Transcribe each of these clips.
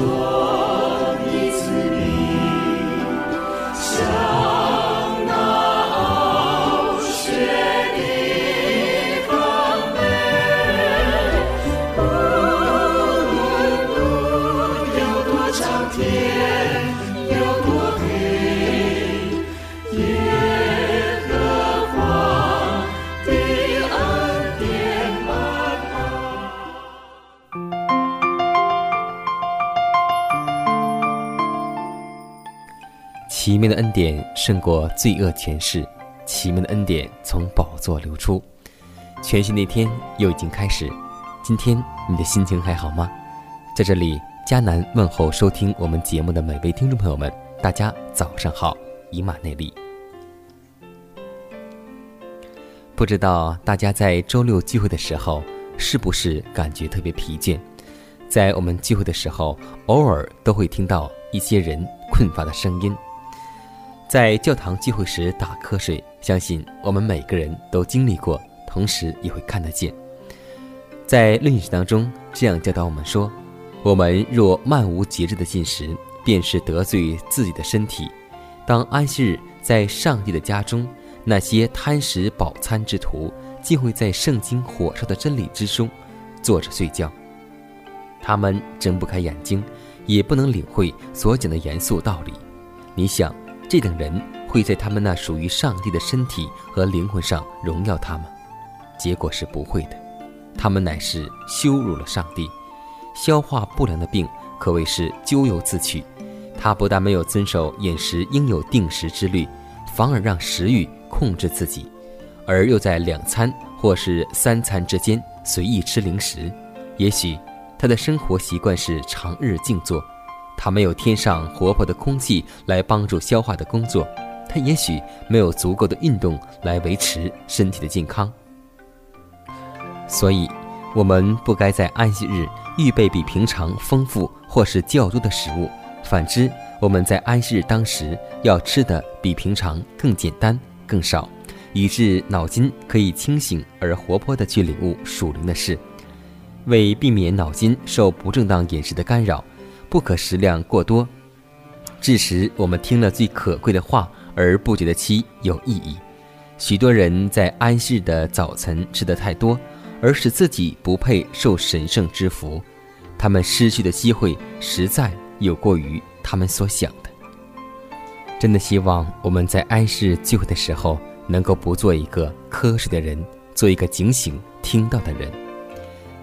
奇典胜过罪恶权势，奇门的恩典从宝座流出。全新的一天又已经开始，今天你的心情还好吗？在这里，迦南问候收听我们节目的每位听众朋友们，大家早上好，以马内利。不知道大家在周六聚会的时候是不是感觉特别疲倦？在我们聚会的时候，偶尔都会听到一些人困乏的声音。在教堂聚会时打瞌睡，相信我们每个人都经历过，同时也会看得见。在论语当中，这样教导我们说：我们若漫无节制的进食，便是得罪自己的身体。当安息日在上帝的家中，那些贪食饱餐之徒，竟会在圣经火烧的真理之中坐着睡觉。他们睁不开眼睛，也不能领会所讲的严肃道理。你想？这等人会在他们那属于上帝的身体和灵魂上荣耀他吗？结果是不会的。他们乃是羞辱了上帝。消化不良的病可谓是咎由自取。他不但没有遵守饮食应有定时之律，反而让食欲控制自己，而又在两餐或是三餐之间随意吃零食。也许他的生活习惯是长日静坐。他没有天上活泼的空气来帮助消化的工作，他也许没有足够的运动来维持身体的健康。所以，我们不该在安息日预备比平常丰富或是较多的食物。反之，我们在安息日当时要吃的比平常更简单、更少，以致脑筋可以清醒而活泼地去领悟属灵的事。为避免脑筋受不正当饮食的干扰。不可食量过多，致使我们听了最可贵的话而不觉得其有意义。许多人在安息日的早晨吃得太多，而使自己不配受神圣之福。他们失去的机会实在有过于他们所想的。真的希望我们在安息日聚会的时候，能够不做一个瞌睡的人，做一个警醒听到的人。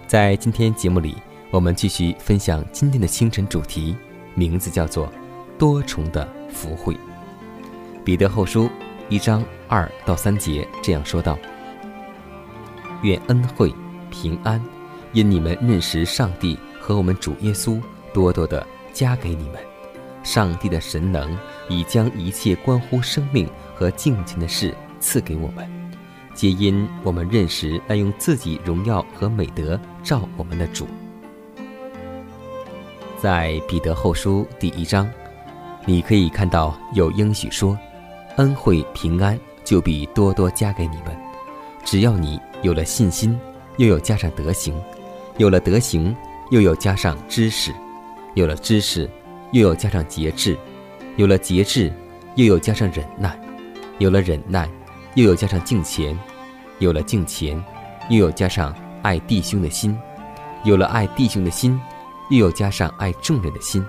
在今天节目里。我们继续分享今天的清晨主题，名字叫做“多重的福慧”。彼得后书一章二到三节这样说道：“愿恩惠平安，因你们认识上帝和我们主耶稣，多多的加给你们。上帝的神能已将一切关乎生命和敬虔的事赐给我们，皆因我们认识那用自己荣耀和美德照我们的主。”在彼得后书第一章，你可以看到有应许说：“恩惠平安就必多多加给你们。”只要你有了信心，又有加上德行；有了德行，又有加上知识；有了知识，又有加上节制；有了节制，又有加上忍耐；有了忍耐，又有加上敬虔；有了敬虔，又有加上爱弟兄的心；有了爱弟兄的心。又有加上爱众人的心，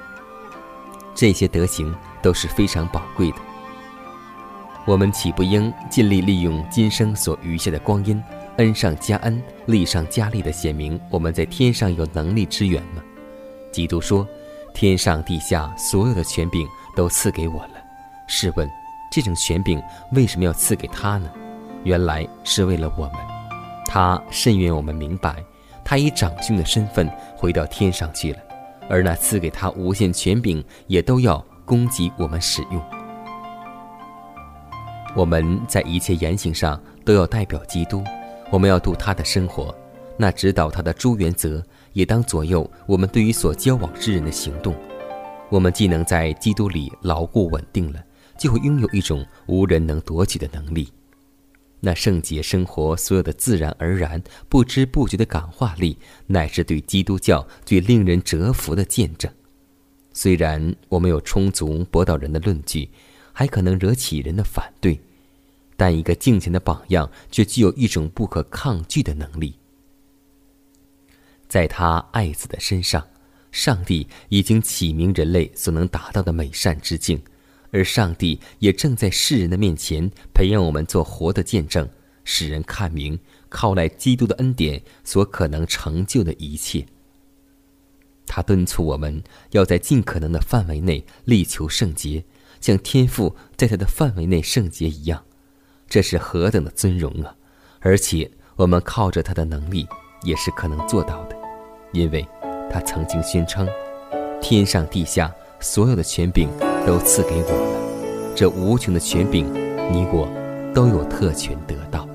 这些德行都是非常宝贵的。我们岂不应尽力利用今生所余下的光阴，恩上加恩，利上加利的显明我们在天上有能力之源吗？基督说：“天上地下所有的权柄都赐给我了。试问，这种权柄为什么要赐给他呢？原来是为了我们。他甚愿我们明白，他以长兄的身份回到天上去了，而那赐给他无限权柄也都要供给我们使用。我们在一切言行上都要代表基督，我们要度他的生活，那指导他的诸原则。也当左右我们对于所交往之人的行动。我们既能在基督里牢固稳定了，就会拥有一种无人能夺取的能力。那圣洁生活所有的自然而然、不知不觉的感化力，乃是对基督教最令人折服的见证。虽然我们有充足驳倒人的论据，还可能惹起人的反对，但一个敬虔的榜样却具有一种不可抗拒的能力。在他爱子的身上，上帝已经启明人类所能达到的美善之境，而上帝也正在世人的面前培养我们做活的见证，使人看明靠来基督的恩典所可能成就的一切。他敦促我们要在尽可能的范围内力求圣洁，像天父在他的范围内圣洁一样，这是何等的尊荣啊！而且我们靠着他的能力也是可能做到的。因为，他曾经宣称，天上地下所有的权柄都赐给我了，这无穷的权柄，你我都有特权得到。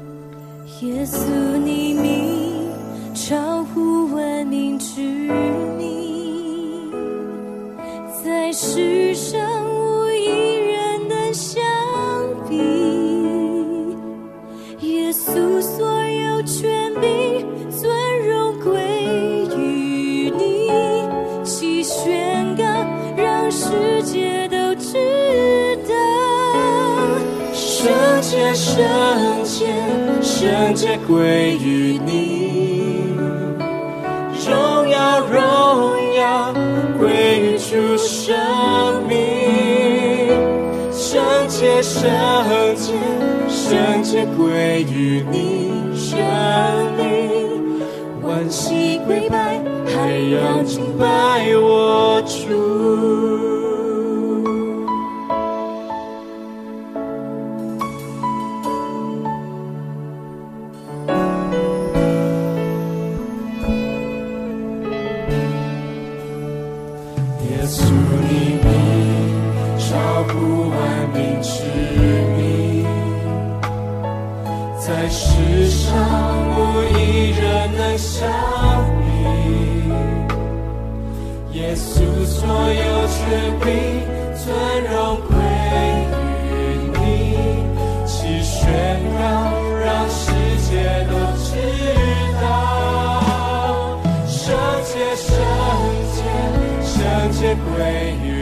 耶稣，你名超乎万民之名，在世上无一人能相比。耶稣所有权圣洁，圣洁归于你；荣耀，荣耀归于主生命。圣洁，圣洁，圣洁归于你生命。万喜归拜，还要敬拜我主。在世上无一人能像你。耶稣所有权柄尊荣归于你，其宣告让世界都知道。圣洁，圣洁，圣洁归于。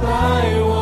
带我。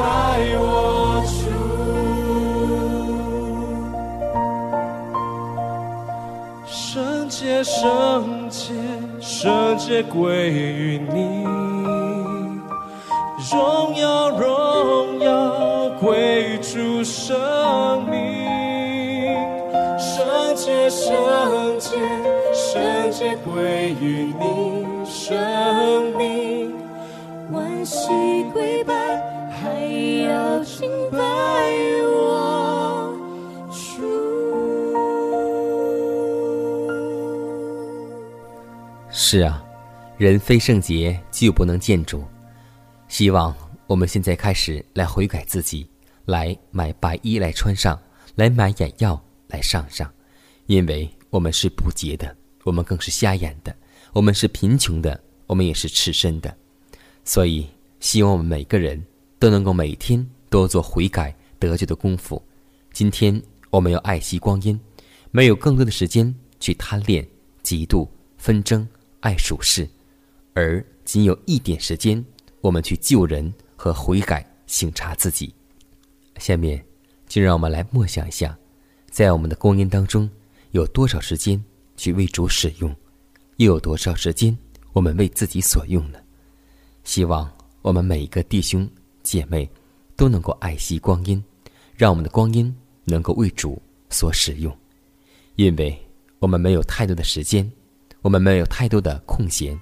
爱我主圣洁，圣洁，圣洁归于你，荣耀，荣耀归主生命。圣洁，圣洁，圣洁归于你是啊，人非圣洁，就不能见主。希望我们现在开始来悔改自己，来买白衣来穿上，来买眼药来上上，因为我们是不洁的，我们更是瞎眼的，我们是贫穷的，我们也是赤身的。所以，希望我们每个人都能够每天多做悔改得救的功夫。今天我们要爱惜光阴，没有更多的时间去贪恋、嫉妒、纷争、爱属世，而仅有一点时间，我们去救人和悔改、省察自己。下面，就让我们来默想一下，在我们的光阴当中，有多少时间去为主使用，又有多少时间我们为自己所用呢？希望我们每一个弟兄姐妹都能够爱惜光阴，让我们的光阴能够为主所使用，因为我们没有太多的时间，我们没有太多的空闲，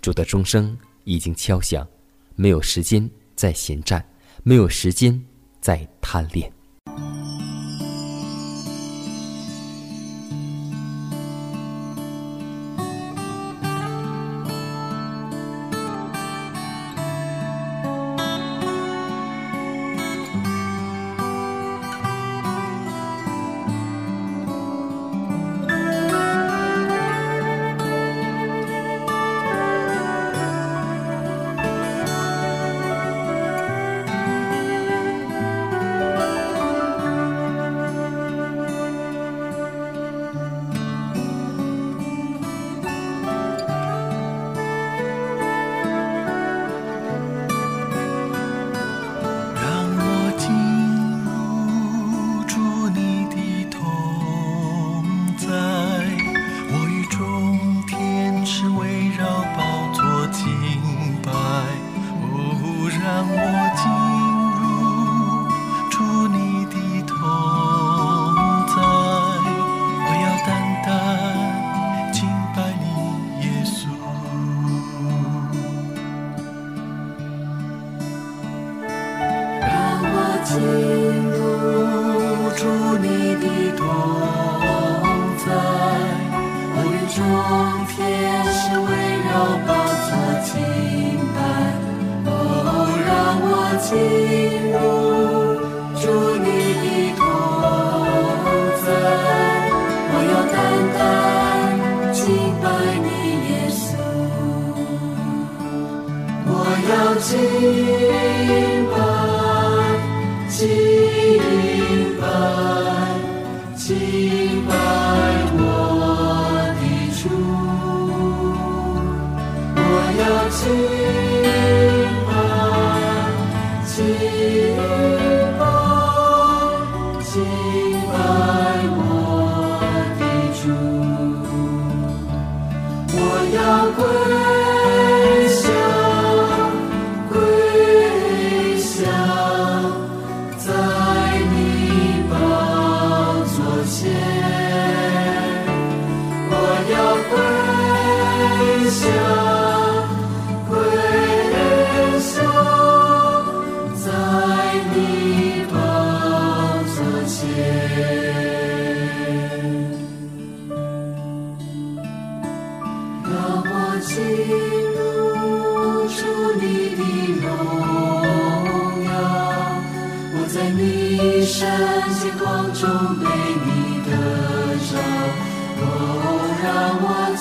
主的钟声已经敲响，没有时间再闲站，没有时间再贪恋。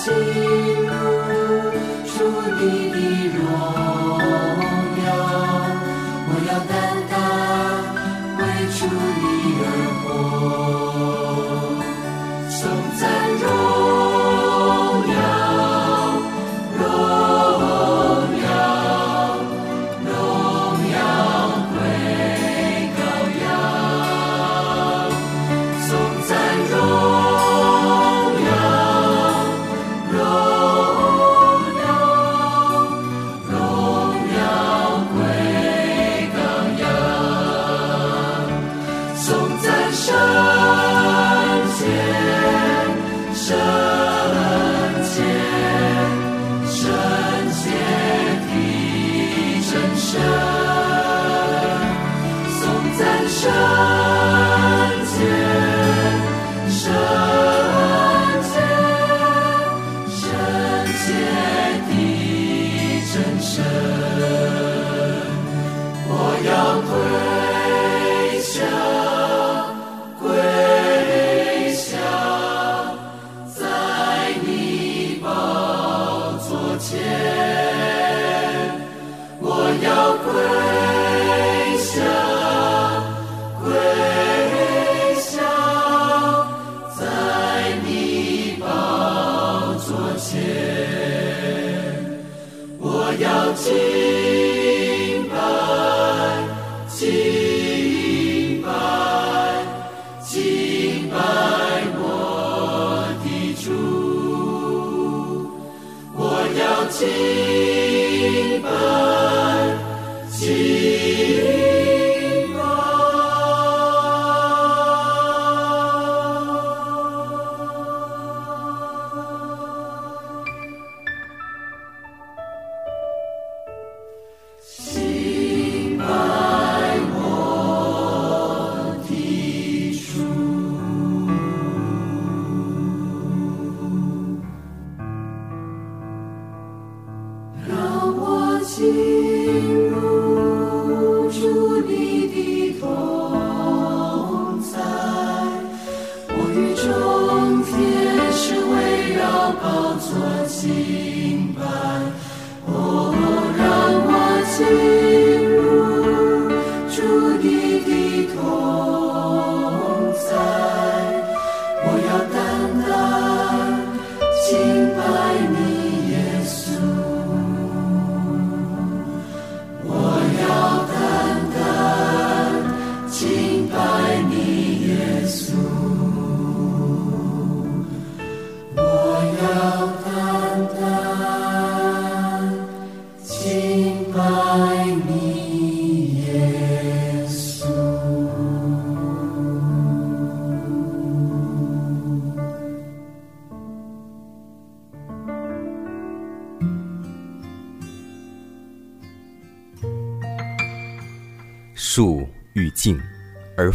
让我进入主你的荣清白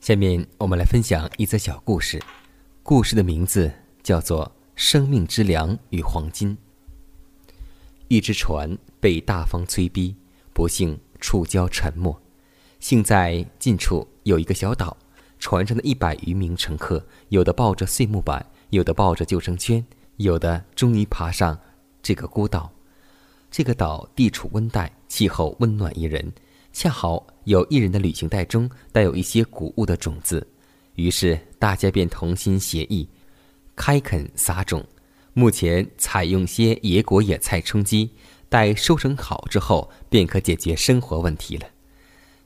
下面我们来分享一则小故事，故事的名字叫做《生命之粮与黄金》。一只船被大风催逼，不幸触礁沉没。幸在近处有一个小岛，船上的一百余名乘客，有的抱着碎木板。有的抱着救生圈，有的终于爬上这个孤岛。这个岛地处温带，气候温暖宜人，恰好有一人的旅行袋中带有一些谷物的种子，于是大家便同心协议，开垦撒种。目前采用些野果野菜充饥，待收成好之后，便可解决生活问题了。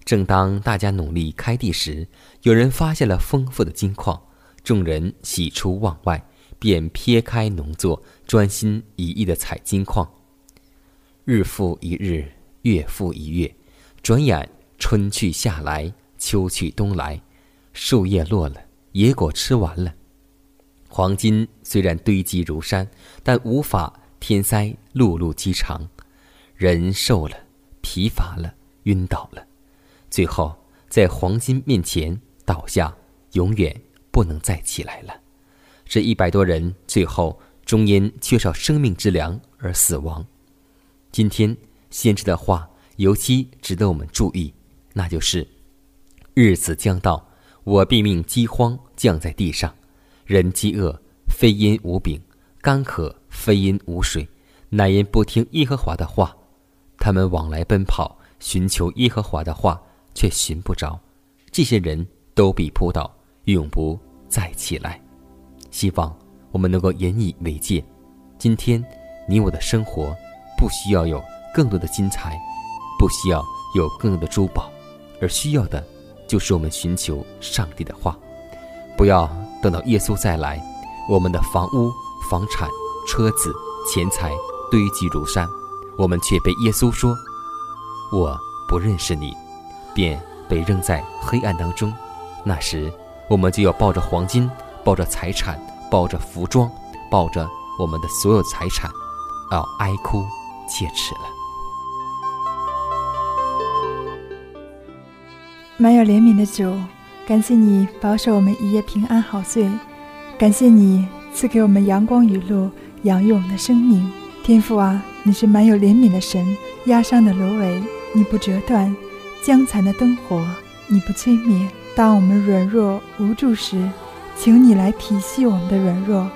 正当大家努力开地时，有人发现了丰富的金矿。众人喜出望外，便撇开农作，专心一意的采金矿。日复一日，月复一月，转眼春去夏来，秋去冬来，树叶落了，野果吃完了。黄金虽然堆积如山，但无法填塞路路饥肠。人瘦了，疲乏了，晕倒了，最后在黄金面前倒下，永远。不能再起来了，这一百多人最后终因缺少生命之粮而死亡。今天先知的话尤其值得我们注意，那就是日子将到，我必命饥荒降在地上，人饥饿非因无饼，干渴非因无水，乃因不听耶和华的话。他们往来奔跑，寻求耶和华的话，却寻不着。这些人都必扑倒。永不再起来。希望我们能够引以为戒。今天，你我的生活不需要有更多的金财，不需要有更多的珠宝，而需要的，就是我们寻求上帝的话。不要等到耶稣再来，我们的房屋、房产、车子、钱财堆积如山，我们却被耶稣说：“我不认识你”，便被扔在黑暗当中。那时。我们就要抱着黄金，抱着财产，抱着服装，抱着我们的所有财产，要哀哭切齿了。满有怜悯的主，感谢你保守我们一夜平安好睡，感谢你赐给我们阳光雨露，养育我们的生命。天父啊，你是满有怜悯的神，压伤的芦苇你不折断，将残的灯火你不吹灭。当我们软弱无助时，请你来体恤我们的软弱，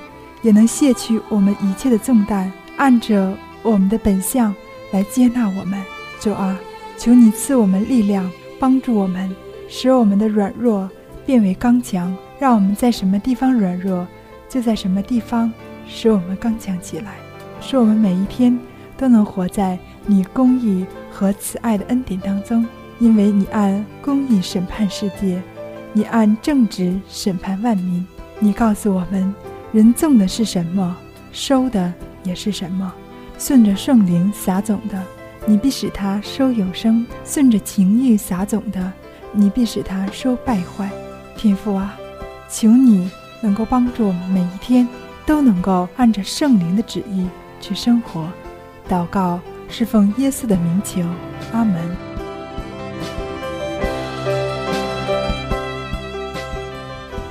也能卸去我们一切的重担，按着我们的本相来接纳我们。主啊，求你赐我们力量。帮助我们，使我们的软弱变为刚强，让我们在什么地方软弱，就在什么地方使我们刚强起来，使我们每一天都能活在你公义和慈爱的恩典当中。因为你按公义审判世界，你按正直审判万民。你告诉我们，人种的是什么，收的也是什么，顺着圣灵撒种的。你必使他收永生，顺着情欲撒种的，你必使他收败坏。天父啊，求你能够帮助我们每一天都能够按着圣灵的旨意去生活。祷告是奉耶稣的名求，阿门。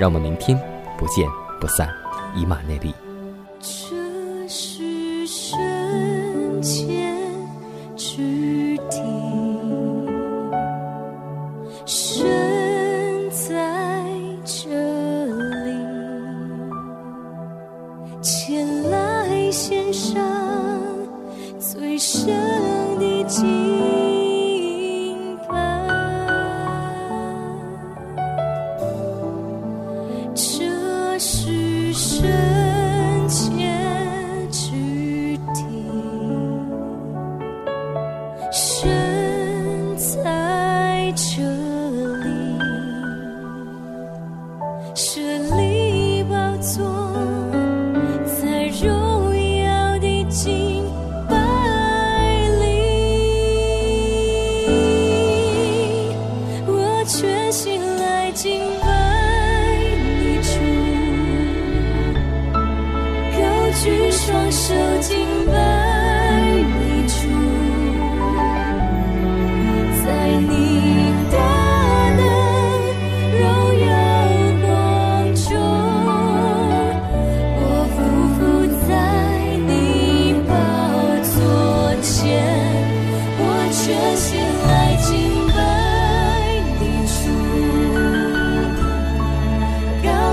让我们明天不见不散，以马内利。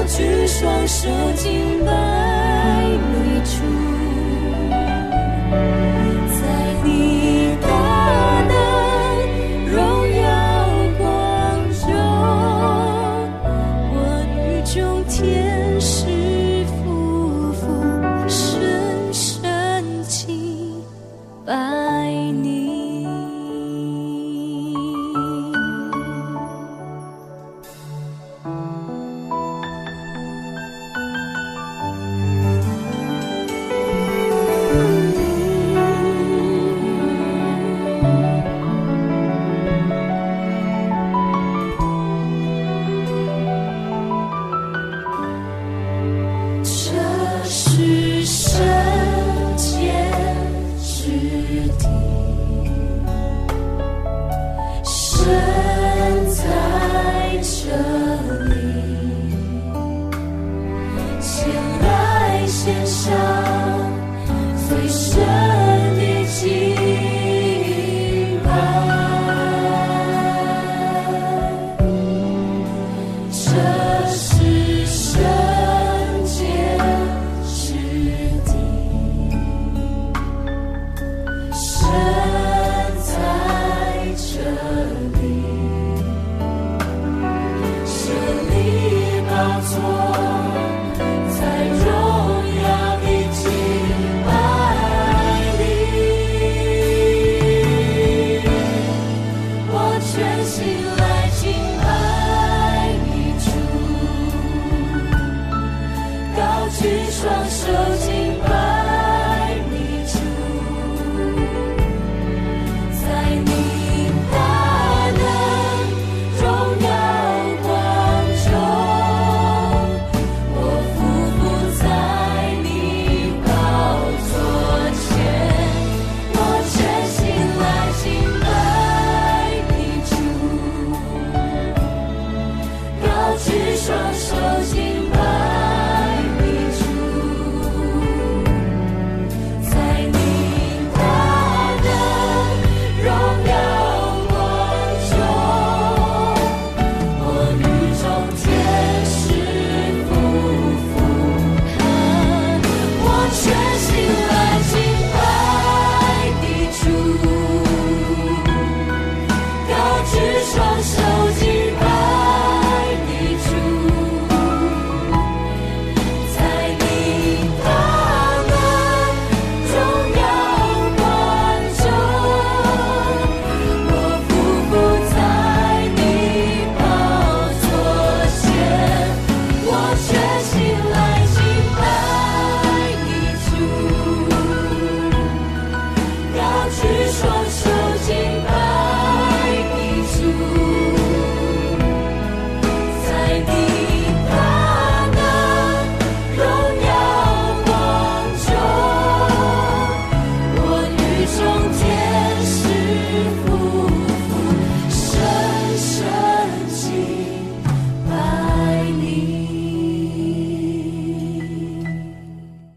举双手敬拜你主。举双手紧